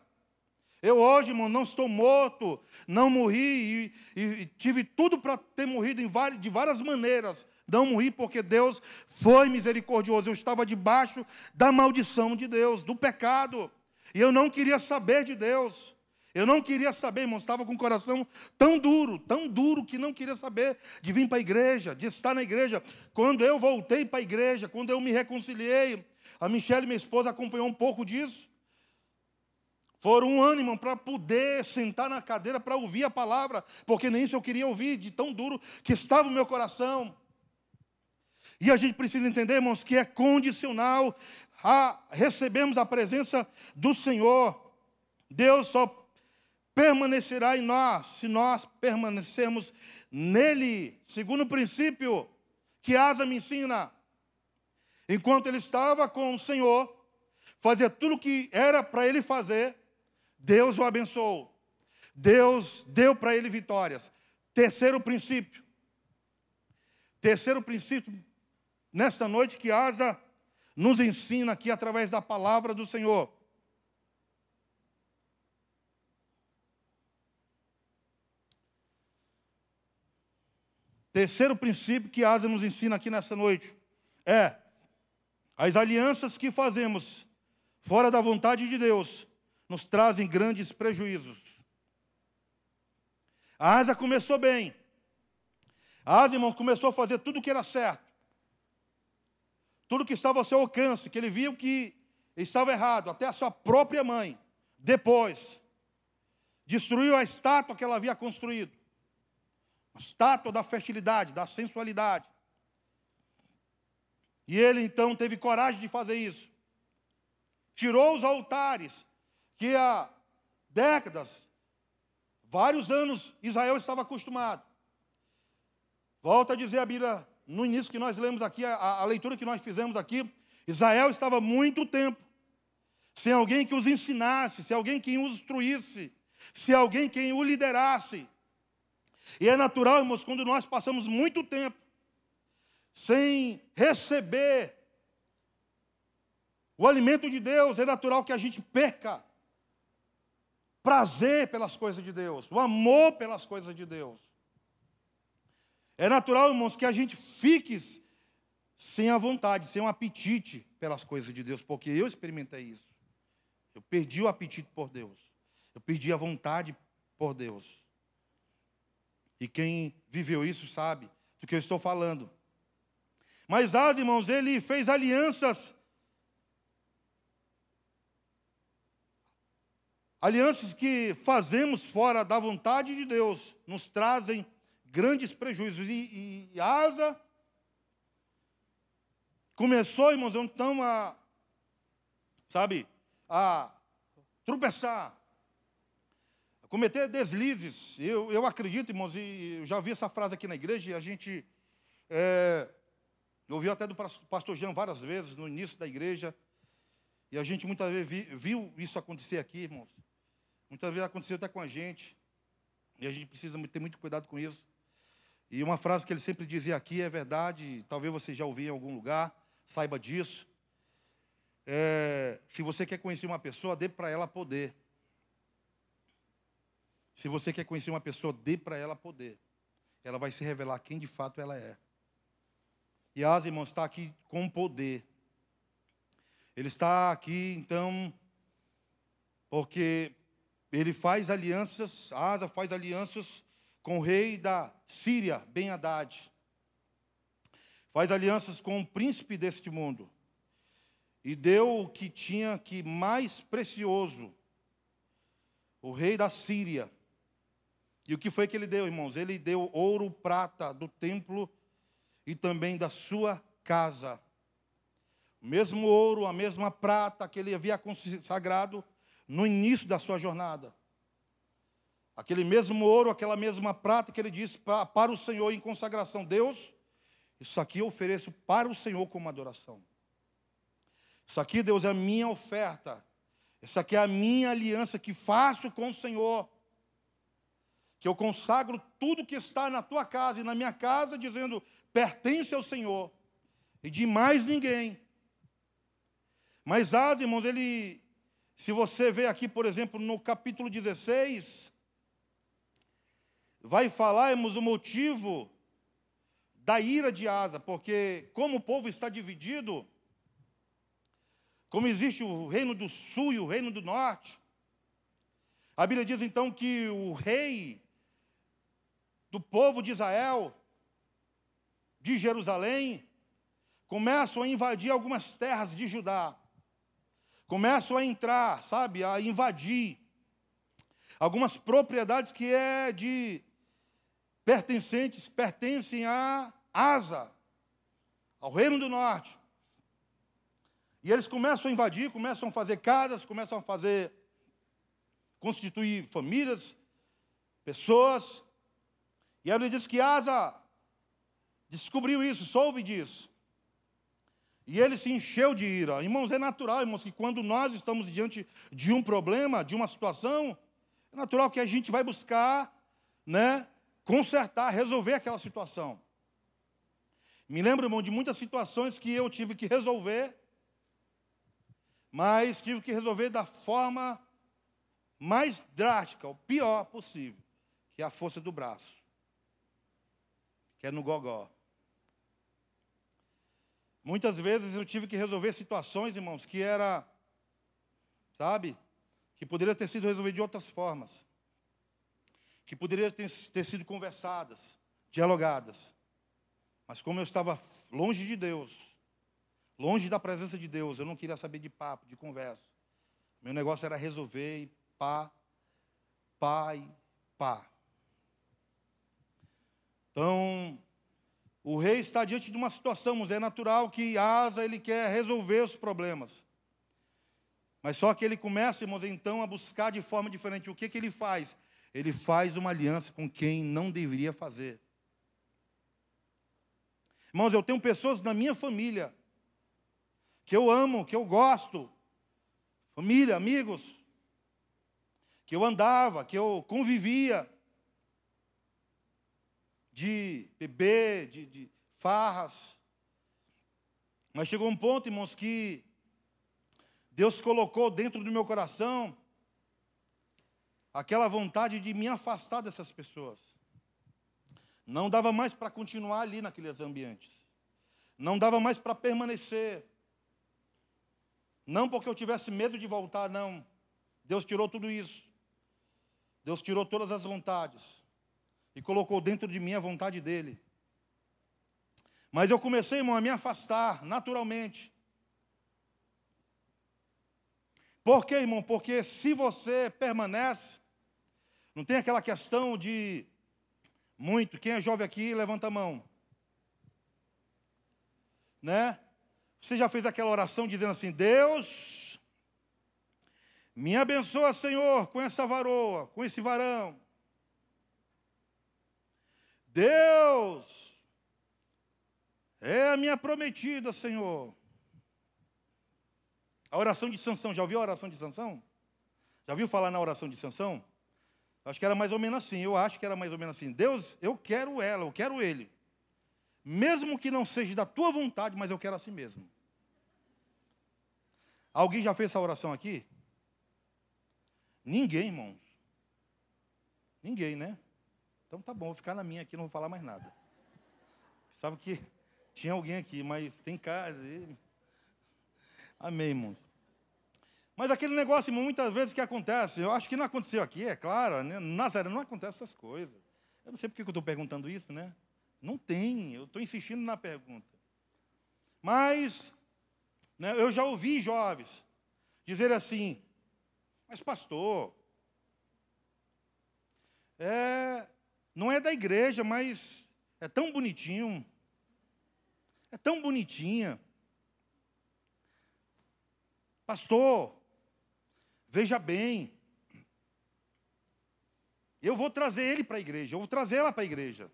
Eu hoje, irmão, não estou morto, não morri e, e tive tudo para ter morrido várias, de várias maneiras. Não morri porque Deus foi misericordioso. Eu estava debaixo da maldição de Deus, do pecado. E eu não queria saber de Deus. Eu não queria saber, irmão, estava com o coração tão duro, tão duro que não queria saber de vir para a igreja, de estar na igreja. Quando eu voltei para a igreja, quando eu me reconciliei, a Michelle, minha esposa, acompanhou um pouco disso. Foram um ânimo para poder sentar na cadeira para ouvir a palavra, porque nem isso eu queria ouvir, de tão duro que estava o meu coração. E a gente precisa entender, irmãos, que é condicional a recebermos a presença do Senhor. Deus só permanecerá em nós se nós permanecermos nele. Segundo o princípio que Asa me ensina, enquanto ele estava com o Senhor, fazia tudo o que era para ele fazer, Deus o abençoou. Deus deu para ele vitórias. Terceiro princípio. Terceiro princípio, nesta noite que Asa nos ensina aqui através da palavra do Senhor. Terceiro princípio que Asa nos ensina aqui nessa noite é as alianças que fazemos fora da vontade de Deus nos trazem grandes prejuízos. A Asa começou bem. A Asa, irmão, começou a fazer tudo o que era certo. Tudo que estava ao seu alcance, que ele viu que estava errado, até a sua própria mãe. Depois, destruiu a estátua que ela havia construído a estátua da fertilidade, da sensualidade. E ele então teve coragem de fazer isso. Tirou os altares que há décadas, vários anos, Israel estava acostumado. Volta a dizer a Bíblia, no início que nós lemos aqui, a, a leitura que nós fizemos aqui, Israel estava muito tempo sem alguém que os ensinasse, sem alguém que os instruísse, sem alguém que o liderasse. E é natural, irmãos, quando nós passamos muito tempo sem receber o alimento de Deus, é natural que a gente perca prazer pelas coisas de Deus, o amor pelas coisas de Deus. É natural, irmãos, que a gente fique sem a vontade, sem um apetite pelas coisas de Deus, porque eu experimentei isso. Eu perdi o apetite por Deus. Eu perdi a vontade por Deus. E quem viveu isso sabe do que eu estou falando. Mas Asa, irmãos, ele fez alianças. Alianças que fazemos fora da vontade de Deus nos trazem grandes prejuízos. E, e Asa começou, irmãos, então a, sabe, a tropeçar, cometer deslizes. Eu, eu acredito, irmãos, e eu já vi essa frase aqui na igreja, e a gente é, ouviu até do pastor Jean várias vezes no início da igreja, e a gente muitas vezes vi, viu isso acontecer aqui, irmãos. Muitas vezes aconteceu até com a gente, e a gente precisa ter muito cuidado com isso. E uma frase que ele sempre dizia aqui é verdade, talvez você já ouviu em algum lugar, saiba disso. É, se você quer conhecer uma pessoa, dê para ela poder. Se você quer conhecer uma pessoa, dê para ela poder. Ela vai se revelar quem de fato ela é. E Asa, irmãos, está aqui com poder. Ele está aqui, então, porque ele faz alianças, Asa faz alianças com o rei da Síria, Ben Haddad. Faz alianças com o príncipe deste mundo. E deu o que tinha que mais precioso, o rei da Síria, e o que foi que ele deu, irmãos? Ele deu ouro, prata do templo e também da sua casa. O mesmo ouro, a mesma prata que ele havia consagrado no início da sua jornada. Aquele mesmo ouro, aquela mesma prata que ele disse para, para o Senhor em consagração. Deus, isso aqui eu ofereço para o Senhor como adoração. Isso aqui, Deus, é a minha oferta. Isso aqui é a minha aliança que faço com o Senhor que eu consagro tudo que está na tua casa e na minha casa, dizendo: pertence ao Senhor e de mais ninguém. Mas Asa, irmãos, ele, se você vê aqui, por exemplo, no capítulo 16, vai falar, irmãos, o motivo da ira de Asa, porque como o povo está dividido, como existe o reino do sul e o reino do norte, A Bíblia diz então que o rei do povo de Israel, de Jerusalém, começam a invadir algumas terras de Judá. Começam a entrar, sabe, a invadir algumas propriedades que é de pertencentes, pertencem a Asa, ao reino do norte. E eles começam a invadir, começam a fazer casas, começam a fazer constituir famílias, pessoas. E Bíblia diz que Asa descobriu isso, soube disso. E ele se encheu de ira. Irmãos, é natural, irmãos, que quando nós estamos diante de um problema, de uma situação, é natural que a gente vai buscar, né, consertar, resolver aquela situação. Me lembro, irmão, de muitas situações que eu tive que resolver, mas tive que resolver da forma mais drástica, o pior possível, que é a força do braço, que é no gogó. Muitas vezes eu tive que resolver situações, irmãos, que era, sabe, que poderia ter sido resolvido de outras formas, que poderia ter, ter sido conversadas, dialogadas. Mas como eu estava longe de Deus, longe da presença de Deus, eu não queria saber de papo, de conversa. Meu negócio era resolver e pá, pá e pá. Então, o rei está diante de uma situação, mas é natural que Asa ele quer resolver os problemas. Mas só que ele começa, irmãos, então a buscar de forma diferente. O que, que ele faz? Ele faz uma aliança com quem não deveria fazer. Irmãos, eu tenho pessoas na minha família que eu amo, que eu gosto, família, amigos, que eu andava, que eu convivia, de beber, de, de farras. Mas chegou um ponto, irmãos, que Deus colocou dentro do meu coração aquela vontade de me afastar dessas pessoas. Não dava mais para continuar ali naqueles ambientes. Não dava mais para permanecer. Não porque eu tivesse medo de voltar, não. Deus tirou tudo isso. Deus tirou todas as vontades e colocou dentro de mim a vontade dele. Mas eu comecei, irmão, a me afastar naturalmente. Por quê, irmão? Porque se você permanece, não tem aquela questão de muito. Quem é jovem aqui, levanta a mão. Né? Você já fez aquela oração dizendo assim: Deus, me abençoa, Senhor, com essa varoa, com esse varão. Deus, é a minha prometida, Senhor. A oração de Sansão, já ouviu a oração de Sansão? Já ouviu falar na oração de Sansão? Acho que era mais ou menos assim, eu acho que era mais ou menos assim. Deus, eu quero ela, eu quero ele. Mesmo que não seja da tua vontade, mas eu quero assim mesmo. Alguém já fez essa oração aqui? Ninguém, irmãos. Ninguém, né? Então tá bom, vou ficar na minha aqui, não vou falar mais nada. Sabe que tinha alguém aqui, mas tem casa. E... Amém, irmãos. Mas aquele negócio, muitas vezes que acontece, eu acho que não aconteceu aqui, é claro, né? Nazaré não acontece essas coisas. Eu não sei por que eu estou perguntando isso, né? Não tem, eu estou insistindo na pergunta. Mas, né, eu já ouvi jovens dizer assim, mas pastor, é, não é da igreja, mas é tão bonitinho. É tão bonitinha. Pastor, veja bem. Eu vou trazer ele para a igreja, eu vou trazer ela para a igreja.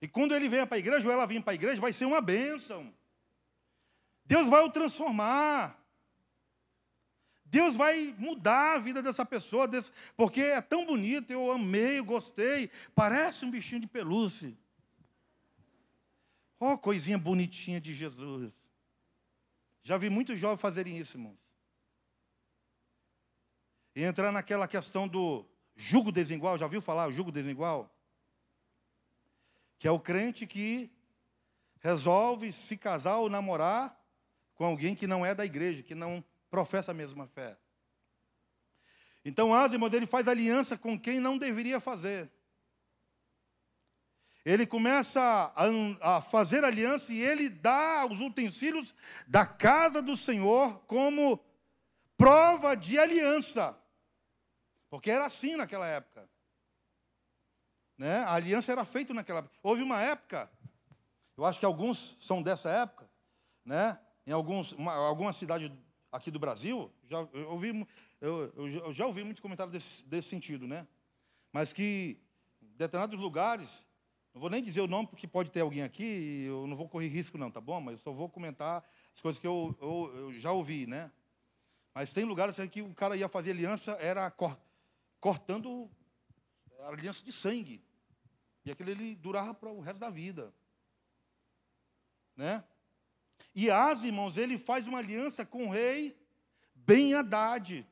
E quando ele vier para a igreja, ou ela vir para a igreja, vai ser uma bênção. Deus vai o transformar. Deus vai mudar a vida dessa pessoa, desse, porque é tão bonito, eu amei, eu gostei, parece um bichinho de pelúcia. Oh, coisinha bonitinha de Jesus. Já vi muitos jovens fazerem isso, irmãos. E entrar naquela questão do jugo desigual, já viu falar o jugo desigual? Que é o crente que resolve se casar ou namorar com alguém que não é da igreja, que não professa a mesma fé. Então, Asimos, ele faz aliança com quem não deveria fazer. Ele começa a, a, fazer aliança e ele dá os utensílios da casa do Senhor como prova de aliança. Porque era assim naquela época. Né? A aliança era feita naquela época. Houve uma época, eu acho que alguns são dessa época, né? em alguns, uma, alguma cidade aqui do Brasil, já, eu, ouvi, eu, eu já ouvi muito comentário desse, desse sentido, né? mas que em determinados lugares não vou nem dizer o nome, porque pode ter alguém aqui, eu não vou correr risco, não, tá bom? Mas eu só vou comentar as coisas que eu, eu, eu já ouvi, né? Mas tem lugares que o cara ia fazer aliança, era cortando a aliança de sangue. E aquele ele durava para o resto da vida. Né? E As, irmãos, ele faz uma aliança com o rei Ben Haddad.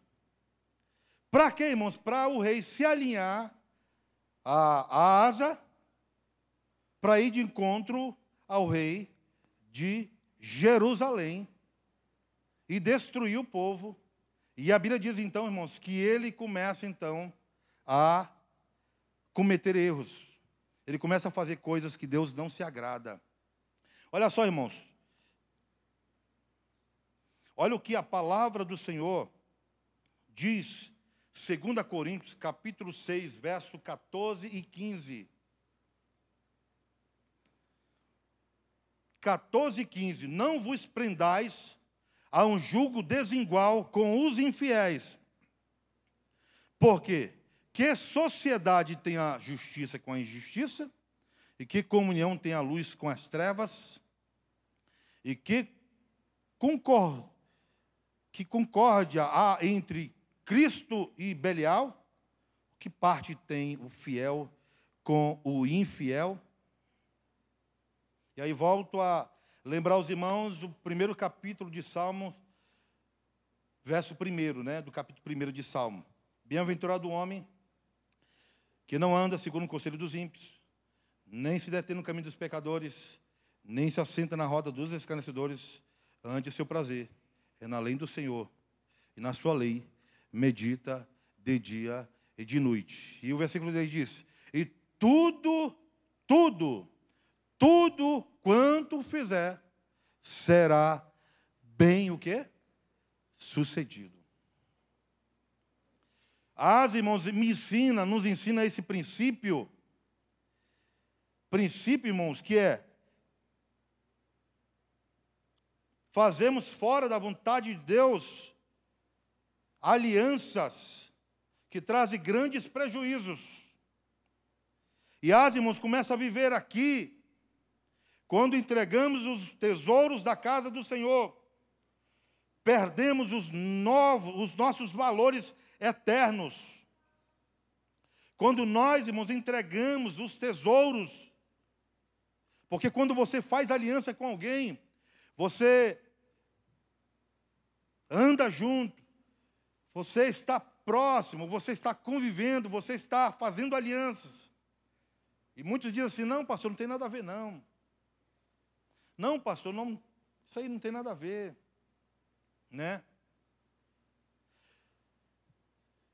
Para quê, irmãos? Para o rei se alinhar a, a Asa para ir de encontro ao rei de Jerusalém e destruir o povo. E a Bíblia diz então, irmãos, que ele começa então a cometer erros. Ele começa a fazer coisas que Deus não se agrada. Olha só, irmãos. Olha o que a palavra do Senhor diz, 2 Coríntios, capítulo 6, verso 14 e 15. 14 e 15: Não vos prendais a um julgo desigual com os infiéis. Porque que sociedade tem a justiça com a injustiça? E que comunhão tem a luz com as trevas? E que, concor que concórdia há entre Cristo e Belial? Que parte tem o fiel com o infiel? E aí volto a lembrar os irmãos o primeiro capítulo de Salmo, verso primeiro, né, do capítulo primeiro de Salmo. Bem-aventurado o homem que não anda segundo o conselho dos ímpios, nem se detém no caminho dos pecadores, nem se assenta na roda dos escarnecedores, ante o seu prazer é na lei do Senhor, e na sua lei medita de dia e de noite. E o versículo 10 diz: E tudo, tudo tudo quanto fizer será bem o quê? Sucedido. As irmãos me ensina, nos ensina esse princípio. Princípio, irmãos, que é fazemos fora da vontade de Deus alianças que trazem grandes prejuízos. E as irmãos começam a viver aqui quando entregamos os tesouros da casa do Senhor, perdemos os novos, os nossos valores eternos. Quando nós, irmãos, entregamos os tesouros, porque quando você faz aliança com alguém, você anda junto, você está próximo, você está convivendo, você está fazendo alianças. E muitos dizem assim: não, pastor, não tem nada a ver, não. Não, pastor, não, isso aí não tem nada a ver. Né?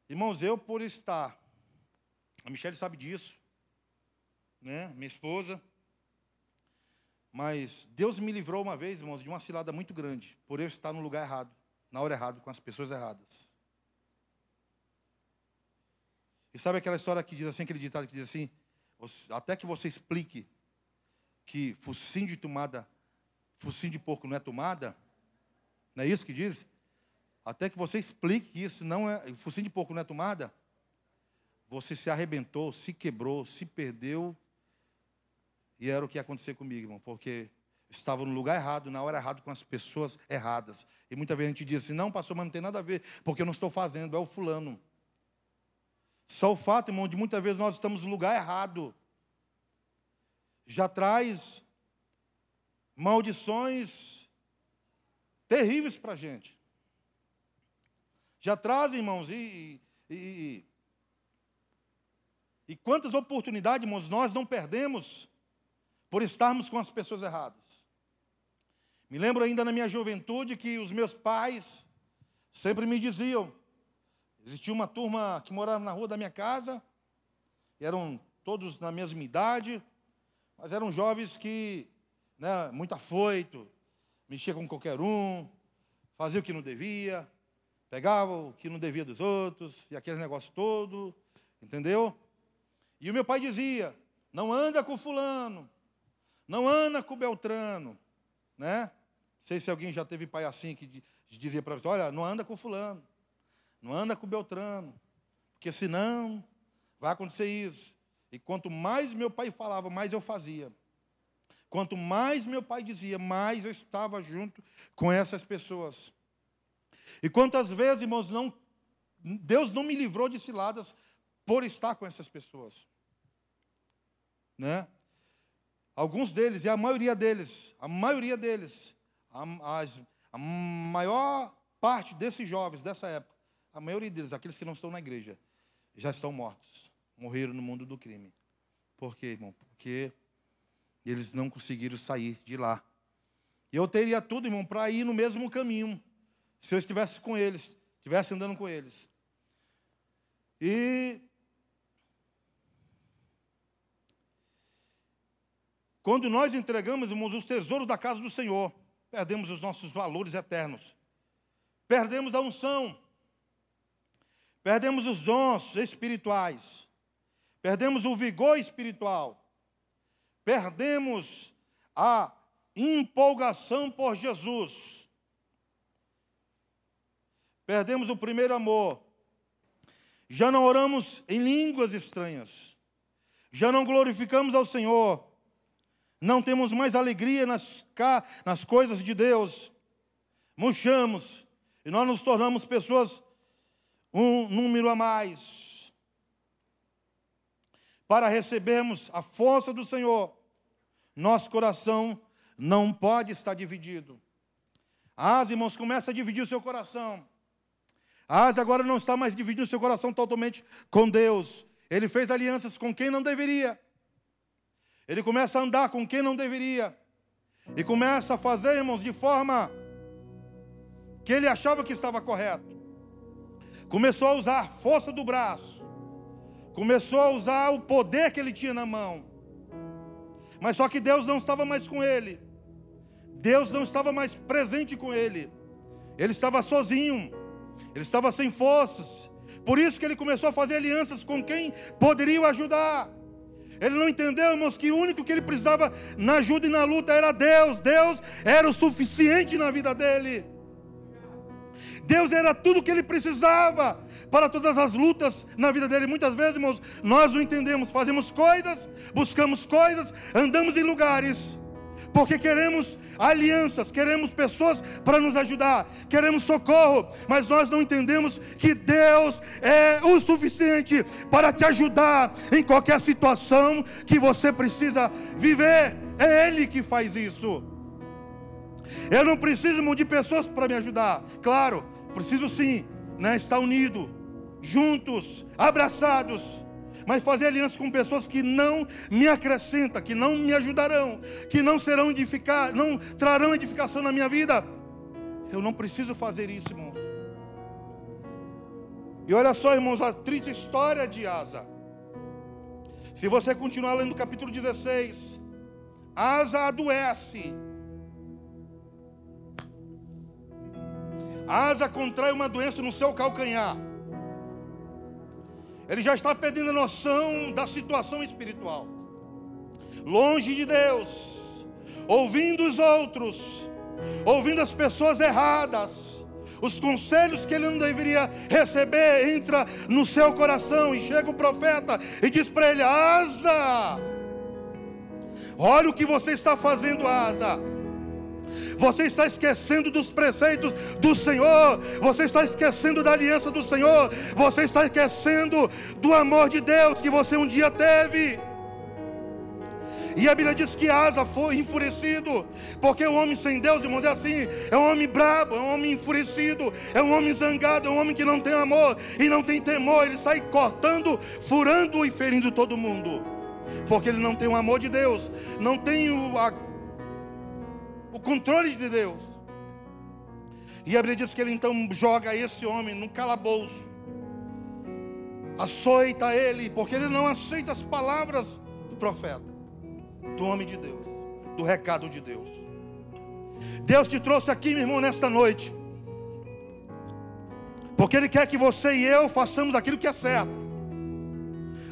Irmãos, eu por estar, a Michelle sabe disso, né? Minha esposa. Mas Deus me livrou uma vez, irmãos, de uma cilada muito grande, por eu estar no lugar errado, na hora errada, com as pessoas erradas. E sabe aquela história que diz assim, aquele ditado que diz assim, até que você explique que focinho de tomada, focinho de porco não é tomada? Não é isso que diz? Até que você explique que isso não é, focinho de porco não é tomada, você se arrebentou, se quebrou, se perdeu, e era o que ia acontecer comigo, irmão, porque estava no lugar errado, na hora errada, com as pessoas erradas. E muitas vezes a gente diz assim: não, pastor, mas não tem nada a ver, porque eu não estou fazendo, é o fulano. Só o fato, irmão, de muitas vezes nós estamos no lugar errado já traz maldições terríveis para a gente. Já traz, irmãos, e, e, e quantas oportunidades, irmãos, nós não perdemos por estarmos com as pessoas erradas. Me lembro ainda na minha juventude que os meus pais sempre me diziam, Existia uma turma que morava na rua da minha casa, eram todos na mesma idade, mas eram jovens que, né, muito afoito, mexia com qualquer um, fazia o que não devia, pegava o que não devia dos outros, e aquele negócio todo, entendeu? E o meu pai dizia: não anda com fulano, não anda com Beltrano, né? Não sei se alguém já teve pai assim que dizia para você: olha, não anda com fulano, não anda com Beltrano, porque senão vai acontecer isso. E quanto mais meu pai falava, mais eu fazia. Quanto mais meu pai dizia, mais eu estava junto com essas pessoas. E quantas vezes, irmãos, não, Deus não me livrou de ciladas por estar com essas pessoas. Né? Alguns deles, e a maioria deles, a maioria deles, a, as, a maior parte desses jovens dessa época, a maioria deles, aqueles que não estão na igreja, já estão mortos, morreram no mundo do crime. Por quê, irmão? Porque eles não conseguiram sair de lá. E eu teria tudo, irmão, para ir no mesmo caminho, se eu estivesse com eles, estivesse andando com eles. E quando nós entregamos, irmãos, os tesouros da casa do Senhor, perdemos os nossos valores eternos, perdemos a unção, perdemos os dons espirituais, perdemos o vigor espiritual, perdemos a empolgação por Jesus, perdemos o primeiro amor, já não oramos em línguas estranhas, já não glorificamos ao Senhor, não temos mais alegria nas, nas coisas de Deus, murchamos e nós nos tornamos pessoas um número a mais para recebermos a força do Senhor, nosso coração não pode estar dividido. As irmãos, começa a dividir o seu coração. As agora não está mais dividindo o seu coração totalmente com Deus. Ele fez alianças com quem não deveria. Ele começa a andar com quem não deveria. E começa a fazer, irmãos, de forma que ele achava que estava correto. Começou a usar a força do braço começou a usar o poder que ele tinha na mão. Mas só que Deus não estava mais com ele. Deus não estava mais presente com ele. Ele estava sozinho. Ele estava sem forças. Por isso que ele começou a fazer alianças com quem poderia o ajudar. Ele não entendeu, irmãos, que o único que ele precisava na ajuda e na luta era Deus. Deus era o suficiente na vida dele. Deus era tudo o que ele precisava para todas as lutas na vida dele. Muitas vezes, irmãos, nós não entendemos, fazemos coisas, buscamos coisas, andamos em lugares, porque queremos alianças, queremos pessoas para nos ajudar, queremos socorro, mas nós não entendemos que Deus é o suficiente para te ajudar em qualquer situação que você precisa viver. É Ele que faz isso. Eu não preciso de pessoas para me ajudar, claro, preciso sim, né, estar unido, juntos, abraçados, mas fazer aliança com pessoas que não me acrescentam, que não me ajudarão, que não serão edificar, não trarão edificação na minha vida. Eu não preciso fazer isso, irmãos. E olha só, irmãos, a triste história de Asa. Se você continuar lendo o capítulo 16, Asa adoece. Asa contrai uma doença no seu calcanhar. Ele já está perdendo a noção da situação espiritual. Longe de Deus, ouvindo os outros, ouvindo as pessoas erradas, os conselhos que ele não deveria receber, entra no seu coração e chega o profeta e diz para ele: Asa, olha o que você está fazendo, Asa. Você está esquecendo dos preceitos do Senhor. Você está esquecendo da aliança do Senhor. Você está esquecendo do amor de Deus que você um dia teve. E a Bíblia diz que Asa foi enfurecido, porque o homem sem Deus, irmãos, é assim: é um homem brabo, é um homem enfurecido, é um homem zangado, é um homem que não tem amor e não tem temor. Ele sai cortando, furando e ferindo todo mundo, porque ele não tem o amor de Deus, não tem a o controle de Deus. E a Bíblia diz que ele então joga esse homem no calabouço. açoita ele, porque ele não aceita as palavras do profeta, do homem de Deus, do recado de Deus. Deus te trouxe aqui, meu irmão, nesta noite, porque Ele quer que você e eu façamos aquilo que é certo,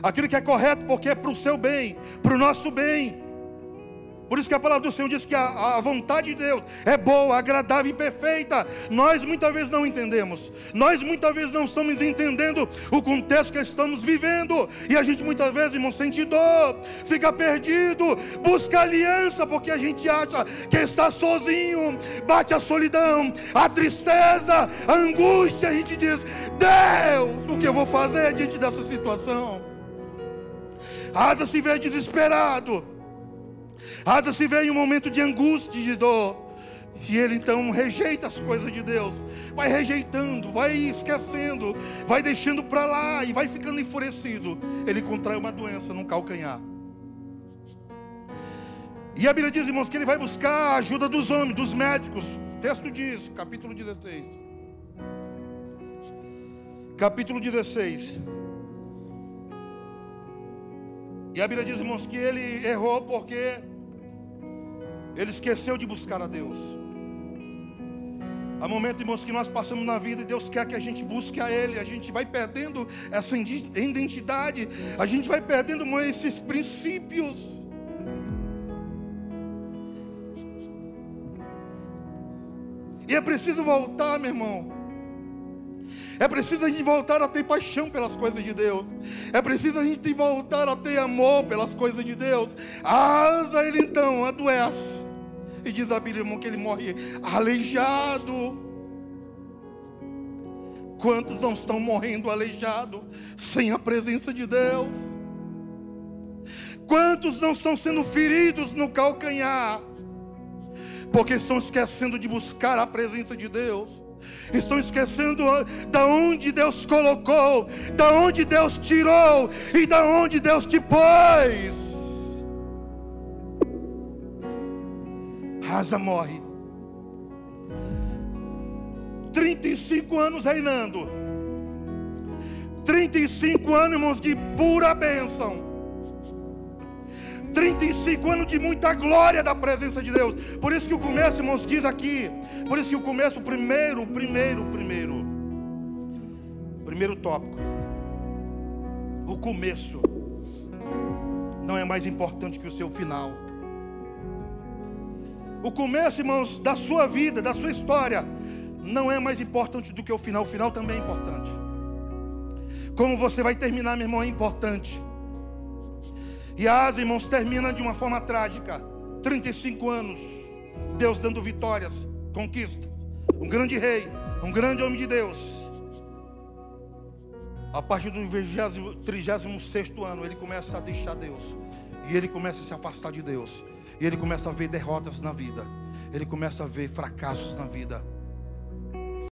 aquilo que é correto, porque é para o seu bem, para o nosso bem. Por isso que a palavra do Senhor diz que a, a, vontade de Deus é boa, agradável e perfeita. Nós muitas vezes não entendemos. Nós muitas vezes não estamos entendendo o contexto que estamos vivendo. E a gente muitas vezes, irmão, sente dor, fica perdido, busca aliança porque a gente acha que está sozinho. Bate a solidão, a tristeza, a angústia. A gente diz: Deus, o que eu vou fazer diante dessa situação? Asa se vê desesperado. Asa se vê em um momento de angústia e de dor. E ele então rejeita as coisas de Deus, vai rejeitando, vai esquecendo, vai deixando para lá e vai ficando enfurecido. Ele contrai uma doença no calcanhar. E a Bíblia diz, irmãos, que ele vai buscar a ajuda dos homens, dos médicos. O texto diz, capítulo 16. Capítulo 16. E a Bíblia diz, irmãos, que ele errou porque ele esqueceu de buscar a Deus. Há momentos, irmãos, que nós passamos na vida e Deus quer que a gente busque a Ele. A gente vai perdendo essa identidade, a gente vai perdendo esses princípios. E é preciso voltar, meu irmão. É preciso a gente voltar a ter paixão pelas coisas de Deus. É preciso a gente voltar a ter amor pelas coisas de Deus. Asa ele então adoece. E diz a Bíblia, irmão, que ele morre aleijado. Quantos não estão morrendo aleijados sem a presença de Deus? Quantos não estão sendo feridos no calcanhar? Porque estão esquecendo de buscar a presença de Deus. Estão esquecendo da onde Deus colocou, da onde Deus tirou e da onde Deus te pôs. Asa morre. 35 anos reinando. 35 anos, irmãos, de pura bênção. 35 anos de muita glória da presença de Deus. Por isso que o começo, irmãos, diz aqui. Por isso que o começo, o primeiro, o primeiro, o primeiro. Primeiro tópico. O começo não é mais importante que o seu final. O começo, irmãos, da sua vida, da sua história, não é mais importante do que o final. O final também é importante. Como você vai terminar, meu irmão, é importante. E a asa, irmãos, termina de uma forma trágica. 35 anos, Deus dando vitórias, conquistas. Um grande rei, um grande homem de Deus. A partir do 36 ano, ele começa a deixar Deus. E ele começa a se afastar de Deus. E ele começa a ver derrotas na vida. Ele começa a ver fracassos na vida.